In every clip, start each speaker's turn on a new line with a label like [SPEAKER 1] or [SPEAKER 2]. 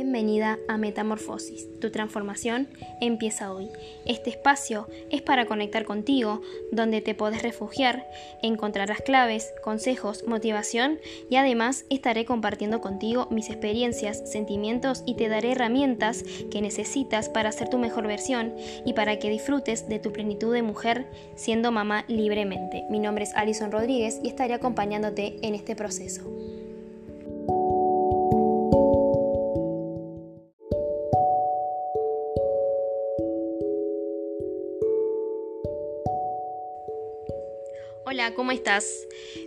[SPEAKER 1] Bienvenida a Metamorfosis. Tu transformación empieza hoy. Este espacio es para conectar contigo, donde te podés refugiar, encontrarás claves, consejos, motivación y además estaré compartiendo contigo mis experiencias, sentimientos y te daré herramientas que necesitas para ser tu mejor versión y para que disfrutes de tu plenitud de mujer siendo mamá libremente. Mi nombre es Alison Rodríguez y estaré acompañándote en este proceso. Hola, ¿cómo estás?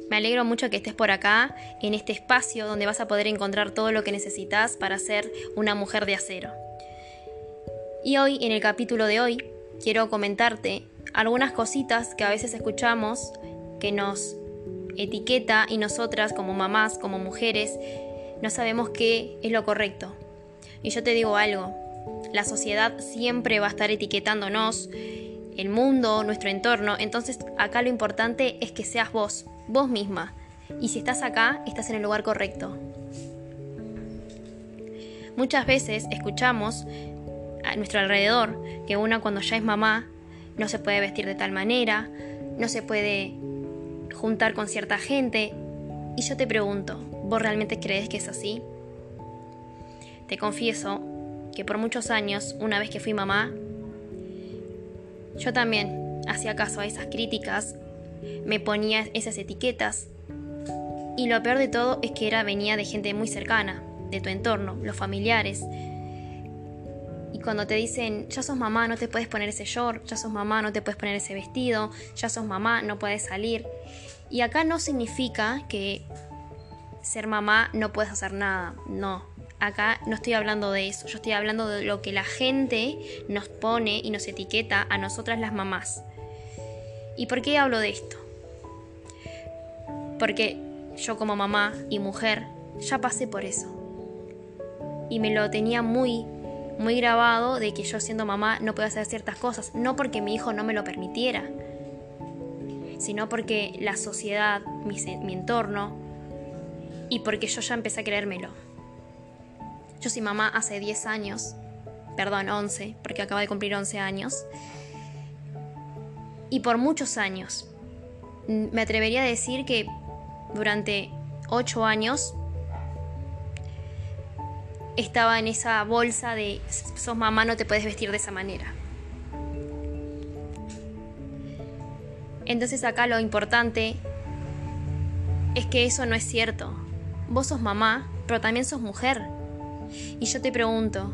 [SPEAKER 1] Me alegro mucho que estés por acá, en este espacio donde vas a poder encontrar todo lo que necesitas para ser una mujer de acero. Y hoy, en el capítulo de hoy, quiero comentarte algunas cositas que a veces escuchamos que nos etiqueta y nosotras como mamás, como mujeres, no sabemos qué es lo correcto. Y yo te digo algo, la sociedad siempre va a estar etiquetándonos el mundo, nuestro entorno. Entonces acá lo importante es que seas vos, vos misma. Y si estás acá, estás en el lugar correcto. Muchas veces escuchamos a nuestro alrededor que una cuando ya es mamá no se puede vestir de tal manera, no se puede juntar con cierta gente. Y yo te pregunto, ¿vos realmente crees que es así? Te confieso que por muchos años, una vez que fui mamá, yo también hacía caso a esas críticas, me ponía esas etiquetas. Y lo peor de todo es que era venía de gente muy cercana, de tu entorno, los familiares. Y cuando te dicen, ya sos mamá, no te puedes poner ese short, ya sos mamá, no te puedes poner ese vestido, ya sos mamá, no puedes salir. Y acá no significa que ser mamá no puedes hacer nada, no acá no estoy hablando de eso, yo estoy hablando de lo que la gente nos pone y nos etiqueta a nosotras las mamás. ¿Y por qué hablo de esto? Porque yo como mamá y mujer ya pasé por eso. Y me lo tenía muy, muy grabado de que yo siendo mamá no puedo hacer ciertas cosas, no porque mi hijo no me lo permitiera, sino porque la sociedad, mi, mi entorno, y porque yo ya empecé a creérmelo. Yo soy mamá hace 10 años, perdón, 11, porque acaba de cumplir 11 años. Y por muchos años. Me atrevería a decir que durante 8 años estaba en esa bolsa de sos mamá, no te puedes vestir de esa manera. Entonces acá lo importante es que eso no es cierto. Vos sos mamá, pero también sos mujer. Y yo te pregunto,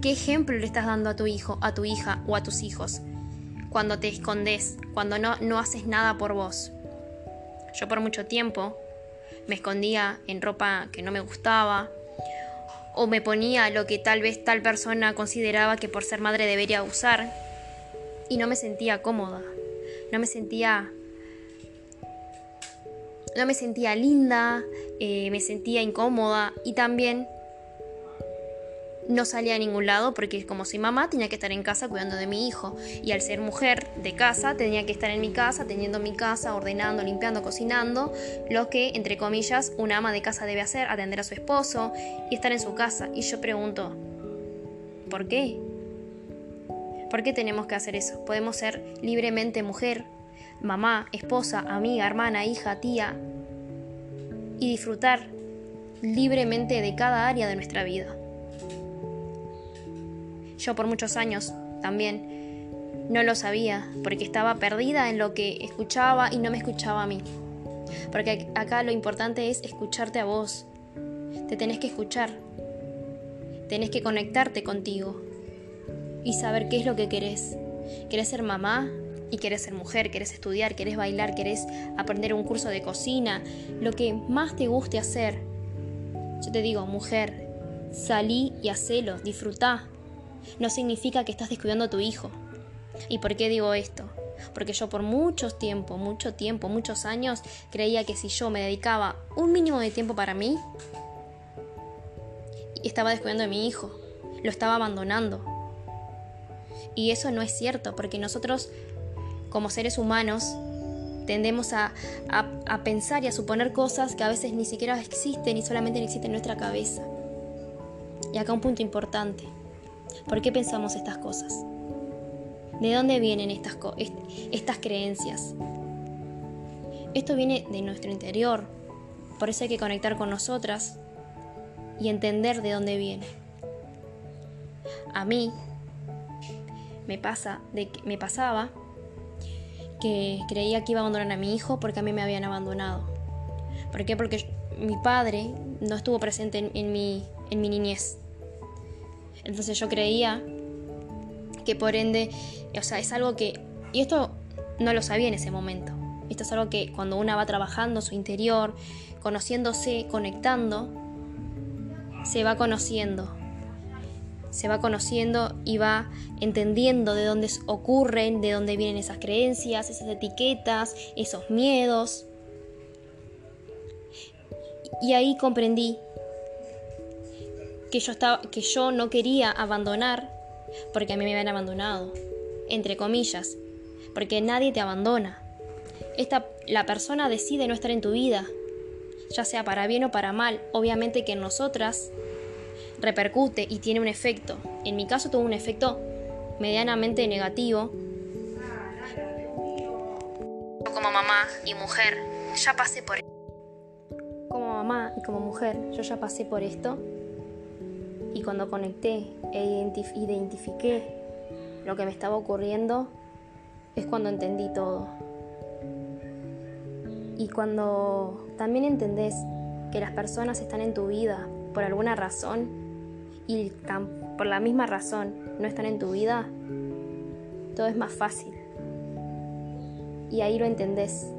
[SPEAKER 1] ¿qué ejemplo le estás dando a tu hijo, a tu hija o a tus hijos cuando te escondes, cuando no, no haces nada por vos? Yo por mucho tiempo me escondía en ropa que no me gustaba o me ponía lo que tal vez tal persona consideraba que por ser madre debería usar y no me sentía cómoda, no me sentía no me sentía linda, eh, me sentía incómoda y también no salía a ningún lado porque como soy mamá tenía que estar en casa cuidando de mi hijo y al ser mujer de casa tenía que estar en mi casa, teniendo mi casa, ordenando, limpiando, cocinando, lo que entre comillas una ama de casa debe hacer, atender a su esposo y estar en su casa. Y yo pregunto, ¿por qué? ¿Por qué tenemos que hacer eso? Podemos ser libremente mujer, mamá, esposa, amiga, hermana, hija, tía y disfrutar libremente de cada área de nuestra vida. Yo por muchos años también no lo sabía, porque estaba perdida en lo que escuchaba y no me escuchaba a mí. Porque acá lo importante es escucharte a vos. Te tenés que escuchar. Tenés que conectarte contigo y saber qué es lo que querés. ¿Querés ser mamá? Y querés ser mujer, querés estudiar, querés bailar, querés aprender un curso de cocina, lo que más te guste hacer. Yo te digo, mujer, salí y hacelo, disfrutá, no significa que estás descuidando a tu hijo. ¿Y por qué digo esto? Porque yo por mucho tiempo, mucho tiempo, muchos años, creía que si yo me dedicaba un mínimo de tiempo para mí, estaba descuidando a mi hijo, lo estaba abandonando. Y eso no es cierto, porque nosotros, como seres humanos, tendemos a, a, pensar y a suponer cosas que a veces ni siquiera existen y solamente existen en nuestra cabeza. Y acá un punto importante. ¿Por qué pensamos estas cosas? ¿De dónde vienen estas, estas creencias? Esto viene de nuestro interior, por eso hay que conectar con nosotras y entender de dónde viene. A mí me pasa, de que, me pasaba que creía que iba a abandonar a mi hijo porque a mí me habían abandonado. ¿Por qué? Porque mi padre no estuvo presente en, mi, en mi niñez. Entonces yo creía que por ende, o sea, es algo que, y esto no lo sabía en ese momento, esto es algo que cuando una va trabajando su interior, conociéndose, conectando, se va conociendo. Se va conociendo y va entendiendo de dónde ocurren, de dónde vienen esas creencias, esas etiquetas, esos miedos. Y ahí comprendí que yo, estaba, que yo no quería abandonar porque a mí me habían abandonado, entre comillas, porque nadie te abandona esta, la persona decide no estar en tu vida, ya sea para bien o para mal. Obviamente que en nosotras repercute y tiene un efecto. En mi caso tuvo un efecto medianamente negativo. Como mamá y mujer, ya pasé por esto. Como mamá y como mujer, yo ya pasé por esto. Y cuando conecté e identifiqué lo que me estaba ocurriendo, es cuando entendí todo. Y cuando también entendés que las personas están en tu vida por alguna razón y por la misma razón no están en tu vida, todo es más fácil. Y ahí lo entendés.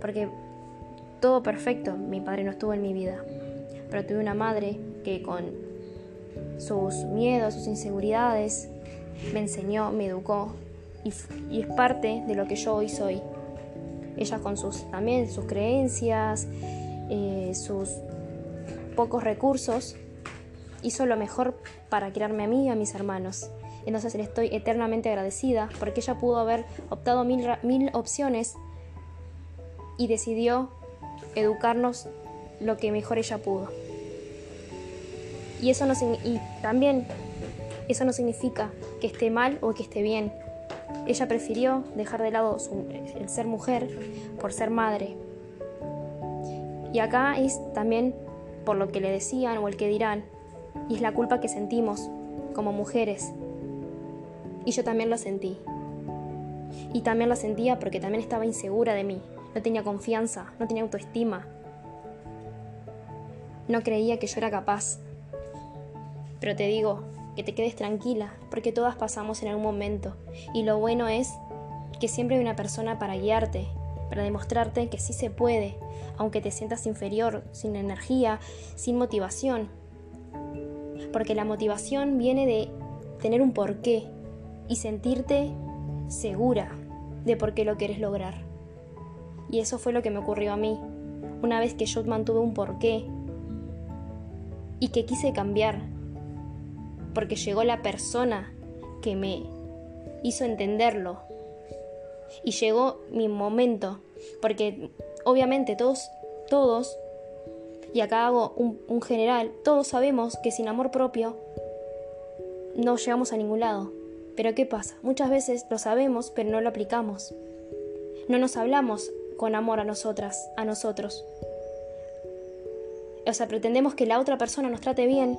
[SPEAKER 1] Porque todo perfecto, mi padre no estuvo en mi vida. Pero tuve una madre que con sus miedos, sus inseguridades, me enseñó, me educó y, es parte de lo que yo hoy soy ella con sus también sus creencias, eh, sus pocos recursos, hizo lo mejor para criarme a mí y a mis hermanos. Entonces le estoy eternamente agradecida porque ella pudo haber optado mil, mil opciones y decidió educarnos lo que mejor ella pudo. Y eso no y también eso no significa que esté mal o que esté bien. Ella prefirió dejar de lado el ser mujer por ser madre. Y acá es también por lo que le decían o el que dirán, y es la culpa que sentimos como mujeres. Y yo también la sentí. Y también la sentía porque también estaba insegura de mí, no tenía confianza, no tenía autoestima. No creía que yo era capaz. Pero te digo, que te quedes tranquila, porque todas pasamos en algún momento. Y lo bueno es que siempre hay una persona para guiarte, para demostrarte que sí se puede, aunque te sientas inferior, sin energía, sin motivación. Porque la motivación viene de tener un porqué y sentirte segura de por qué lo quieres lograr. Y eso fue lo que me ocurrió a mí, una vez que yo mantuve un porqué y que quise cambiar, porque llegó la persona que me hizo entenderlo. Y llegó mi momento, porque obviamente todos, todos, y acá hago un, general, todos sabemos que sin amor propio no llegamos a ningún lado. Pero ¿qué pasa? Muchas veces lo sabemos, pero no lo aplicamos. No nos hablamos con amor a nosotras, a nosotros. O sea, pretendemos que la otra persona nos trate bien,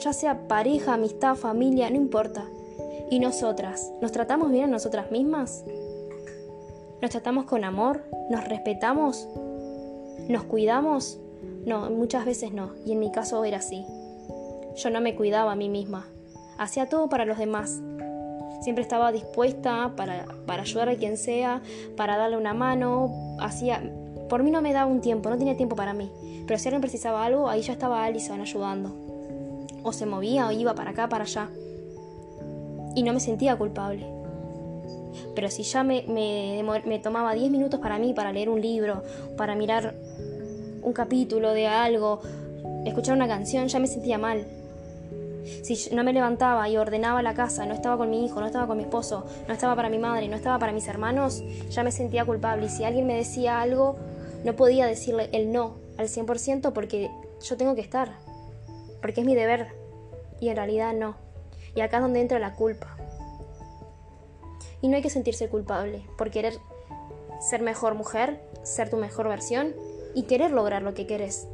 [SPEAKER 1] ya sea pareja, amistad, familia, no importa. ¿Y nosotras? ¿Nos tratamos bien a nosotras mismas? ¿Nos tratamos con amor? ¿Nos respetamos? ¿Nos cuidamos? No, muchas veces no, y en mi caso era así. Yo no me cuidaba a mí misma. Hacía todo para los demás. Siempre estaba dispuesta para, para ayudar a quien sea, para darle una mano. Hacía, por mí no me daba un tiempo, no tenía tiempo para mí. Pero si alguien precisaba algo, ahí ya estaba Alison ayudando o se movía o iba para acá, para allá. Y no me sentía culpable. Pero si ya me, me, tomaba 10 minutos para mí, para leer un libro, para mirar un capítulo de algo, escuchar una canción, ya me sentía mal. Si no me levantaba y ordenaba la casa, no estaba con mi hijo, no estaba con mi esposo, no estaba para mi madre, no estaba para mis hermanos, ya me sentía culpable. Y si alguien me decía algo, no podía decirle el no al 100% porque yo tengo que estar. Porque es mi deber y en realidad no. Y acá es donde entra la culpa. Y no hay que sentirse culpable por querer ser mejor mujer, ser tu mejor versión y querer lograr lo que quieres.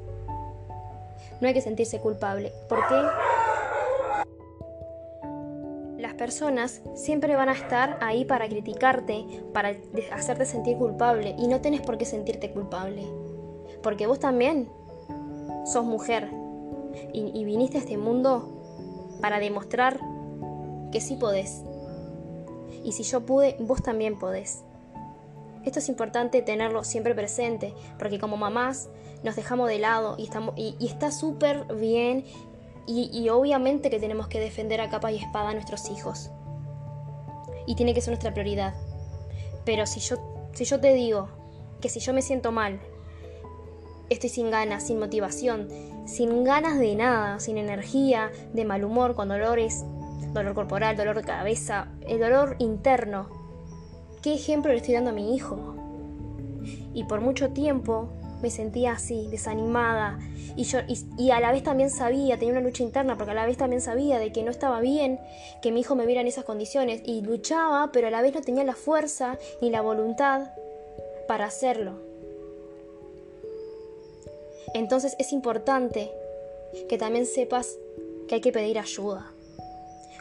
[SPEAKER 1] No hay que sentirse culpable, porque las personas siempre van a estar ahí para criticarte, para hacerte sentir culpable y no tenés por qué sentirte culpable. Porque vos también sos mujer y, viniste a este mundo para demostrar que sí podés. Y si yo pude, vos también podés. Esto es importante tenerlo siempre presente, porque como mamás nos dejamos de lado y, estamos, y, está súper bien y, y, obviamente que tenemos que defender a capa y espada a nuestros hijos. Y tiene que ser nuestra prioridad. Pero si yo, si yo te digo que si yo me siento mal, estoy sin ganas, sin motivación, sin ganas de nada, sin energía, de mal humor, con dolores, dolor corporal, dolor de cabeza, el dolor interno, ¿Qué ejemplo le estoy dando a mi hijo? Y por mucho tiempo me sentía así, desanimada. Y, yo, y, a la vez también sabía, tenía una lucha interna, porque a la vez también sabía de que no estaba bien que mi hijo me viera en esas condiciones. Y luchaba, pero a la vez no tenía la fuerza ni la voluntad para hacerlo. Entonces es importante que también sepas que hay que pedir ayuda.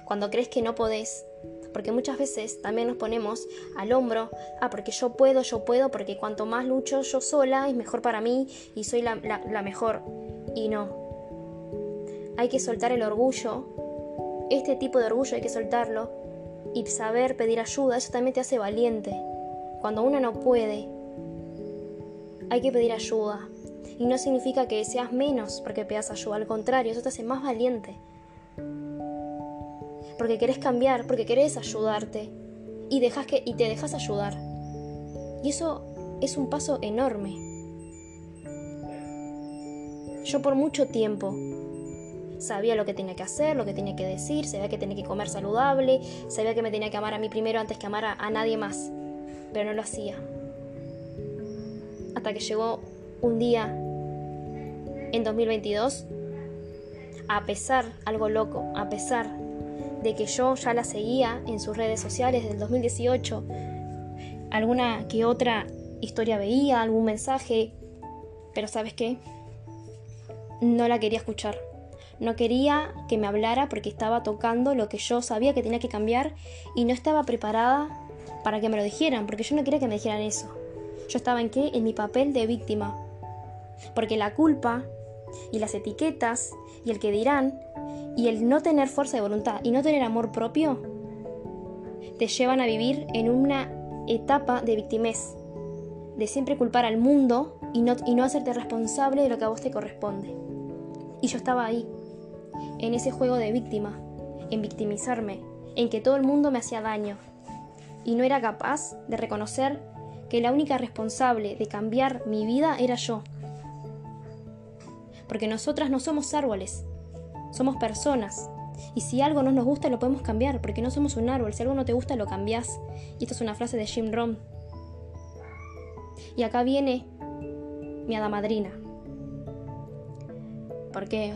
[SPEAKER 1] Cuando crees que no podés, porque muchas veces también nos ponemos al hombro, ah, porque yo puedo, yo puedo, porque cuanto más lucho yo sola es mejor para mí y soy la, mejor. Y no. Hay que soltar el orgullo, este tipo de orgullo hay que soltarlo y saber pedir ayuda, eso también te hace valiente. Cuando uno no puede, hay que pedir ayuda. Y no significa que seas menos porque pidas ayuda, al contrario, eso te hace más valiente porque querés cambiar, porque querés ayudarte y, dejas que, y te dejas ayudar. Y eso es un paso enorme. Yo por mucho tiempo sabía lo que tenía que hacer, lo que tenía que decir, sabía que tenía que comer saludable, sabía que me tenía que amar a mí primero antes que amar a, a nadie más, pero no lo hacía. Hasta que llegó un día en 2022, a pesar, algo loco, a pesar de que yo ya la seguía en sus redes sociales desde el 2018. Alguna que otra historia veía, algún mensaje, pero ¿sabes qué? No la quería escuchar. No quería que me hablara porque estaba tocando lo que yo sabía que tenía que cambiar y no estaba preparada para que me lo dijeran, porque yo no quería que me dijeran eso. Yo estaba en qué? En mi papel de víctima. Porque la culpa y las etiquetas y el que dirán y el no tener fuerza de voluntad y no tener amor propio te llevan a vivir en una etapa de victimez, de siempre culpar al mundo y no, y no hacerte responsable de lo que a vos te corresponde. Y yo estaba ahí, en ese juego de víctima, en victimizarme, en que todo el mundo me hacía daño, y no era capaz de reconocer que la única responsable de cambiar mi vida era yo. Porque nosotras no somos árboles, somos personas. Y si algo no nos gusta, lo podemos cambiar, porque no somos un árbol. Si algo no te gusta, lo cambias. Y esto es una frase de Jim Rohn. Y acá viene mi hada madrina. Porque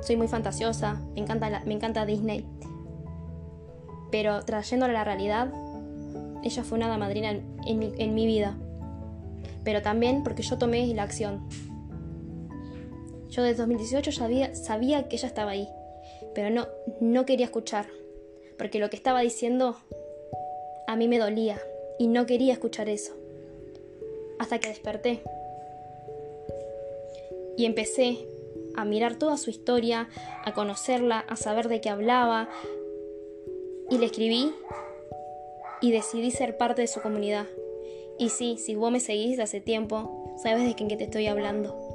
[SPEAKER 1] soy muy fantasiosa, me encanta, me encanta Disney. Pero trayéndola a la realidad, ella fue una hada madrina en mi vida. Pero también porque yo tomé la acción. Yo desde 2018 sabía, sabía que ella estaba ahí, pero no, no quería escuchar, porque lo que estaba diciendo a mí me dolía y no quería escuchar eso. Hasta que desperté y empecé a mirar toda su historia, a conocerla, a saber de qué hablaba, y le escribí y decidí ser parte de su comunidad. Y sí, si vos me seguís hace tiempo, sabes de quién que te estoy hablando.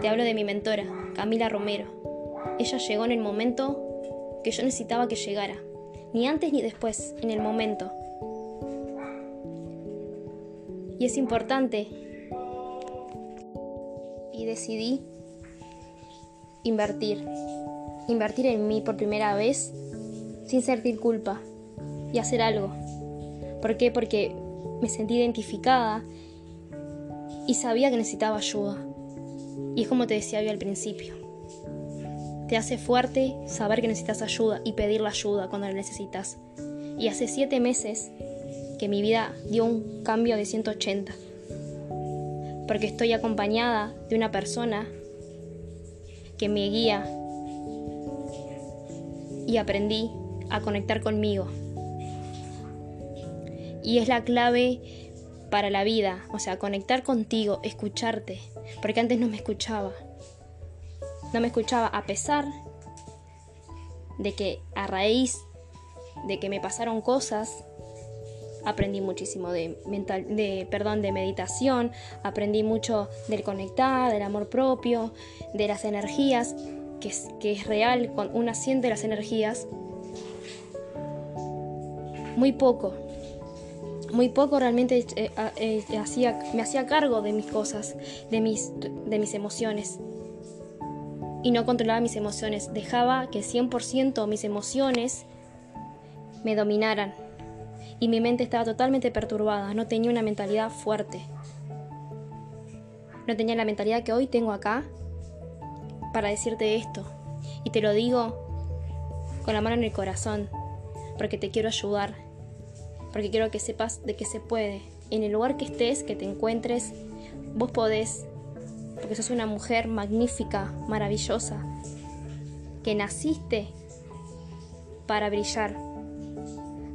[SPEAKER 1] Te hablo de mi mentora, Camila Romero. Ella llegó en el momento que yo necesitaba que llegara, ni antes ni después, en el momento. Y es importante. Y decidí invertir. Invertir en mí por primera vez sin sentir culpa y hacer algo. ¿Por qué? Porque me sentí identificada y sabía que necesitaba ayuda. Y es como te decía yo al principio. Te hace fuerte saber que necesitas ayuda y pedir la ayuda cuando la necesitas. Y hace siete meses que mi vida dio un cambio de 180. Porque estoy acompañada de una persona que me guía y aprendí a conectar conmigo. Y es la clave para la vida, o sea, conectar contigo, escucharte, porque antes no me escuchaba. No me escuchaba a pesar de que a raíz de que me pasaron cosas, aprendí muchísimo de mental de perdón, de meditación, aprendí mucho del conectar, del amor propio, de las energías, que es, que es real, cuando una siente las energías. Muy poco, muy poco realmente eh, eh, hacía, me hacía cargo de mis cosas, de mis, de mis emociones. Y no controlaba mis emociones, dejaba que 100% mis emociones me dominaran. Y mi mente estaba totalmente perturbada, no tenía una mentalidad fuerte. No tenía la mentalidad que hoy tengo acá para decirte esto. Y te lo digo con la mano en el corazón, porque te quiero ayudar, porque quiero que sepas de que se puede. En el lugar que estés, que te encuentres, vos podés, porque sos una mujer magnífica, maravillosa, que naciste para brillar,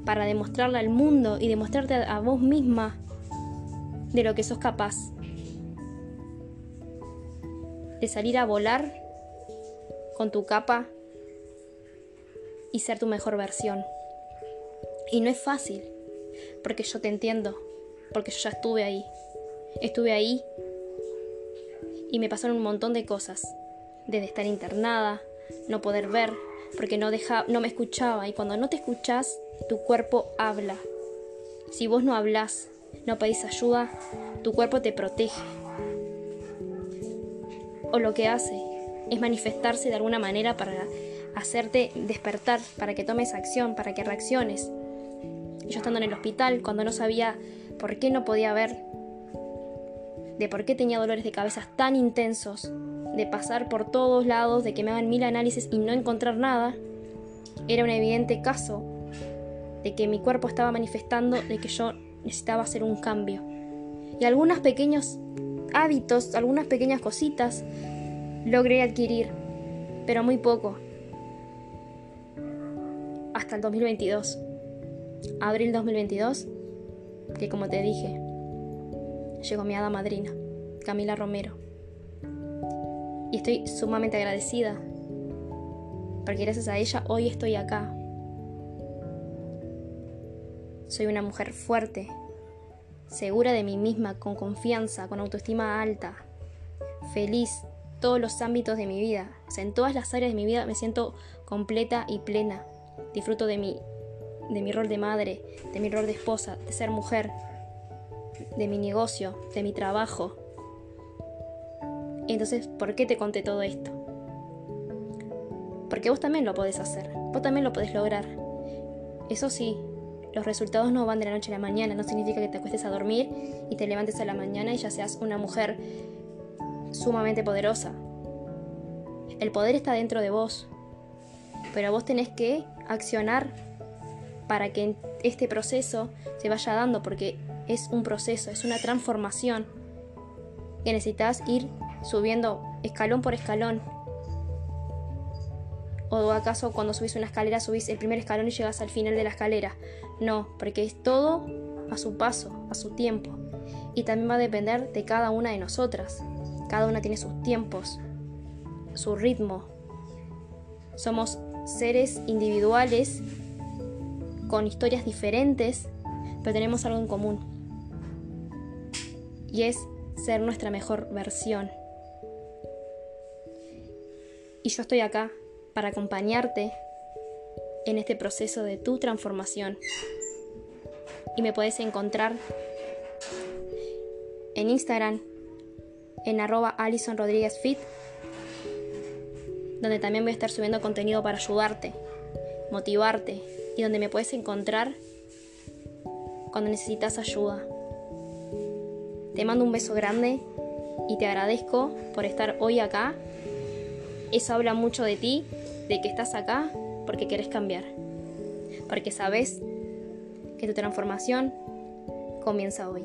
[SPEAKER 1] para demostrarle al mundo y demostrarte a vos misma de lo que sos capaz. De salir a volar con tu capa y ser tu mejor versión. Y no es fácil, porque yo te entiendo, porque yo ya estuve ahí. Estuve ahí y me pasaron un montón de cosas, desde estar internada, no poder ver, porque no, deja, no me escuchaba y cuando no te escuchas, tu cuerpo habla. Si vos no hablas, no pedís ayuda, tu cuerpo te protege. O lo que hace es manifestarse de alguna manera para hacerte despertar, para que tomes acción, para que reacciones. Yo estando en el hospital, cuando no sabía por qué no podía ver, de por qué tenía dolores de cabeza tan intensos, de pasar por todos lados, de que me hagan mil análisis y no encontrar nada, era un evidente caso de que mi cuerpo estaba manifestando de que yo necesitaba hacer un cambio. Y algunos pequeños hábitos, algunas pequeñas cositas logré adquirir, pero muy poco. Hasta el 2022 abril 2022, que como te dije, llegó mi hada madrina, Camila Romero. Y estoy sumamente agradecida, porque gracias a ella hoy estoy acá. Soy una mujer fuerte, segura de mí misma, con confianza, con autoestima alta, feliz, todos los ámbitos de mi vida. en todas las áreas de mi vida me siento completa y plena. Disfruto de mi de mi rol de madre, de mi rol de esposa, de ser mujer, de mi negocio, de mi trabajo. Entonces, ¿por qué te conté todo esto? Porque vos también lo podés hacer, vos también lo podés lograr. Eso sí, los resultados no van de la noche a la mañana, no significa que te acuestes a dormir y te levantes a la mañana y ya seas una mujer sumamente poderosa. El poder está dentro de vos, pero vos tenés que accionar para que este proceso se vaya dando, porque es un proceso, es una transformación que necesitas ir subiendo escalón por escalón. ¿O acaso cuando subís una escalera subís el primer escalón y llegas al final de la escalera? No, porque es todo a su paso, a su tiempo. Y también va a depender de cada una de nosotras. Cada una tiene sus tiempos, su ritmo. Somos seres individuales con historias diferentes, pero tenemos algo en común. Y es ser nuestra mejor versión. Y yo estoy acá para acompañarte en este proceso de tu transformación. Y me puedes encontrar en Instagram en arroba Alison Rodríguez Fit, donde también voy a estar subiendo contenido para ayudarte, motivarte y donde me puedes encontrar cuando necesitas ayuda. Te mando un beso grande y te agradezco por estar hoy acá eso habla mucho de ti, de que estás acá porque quieres cambiar. Porque sabes que tu transformación comienza hoy.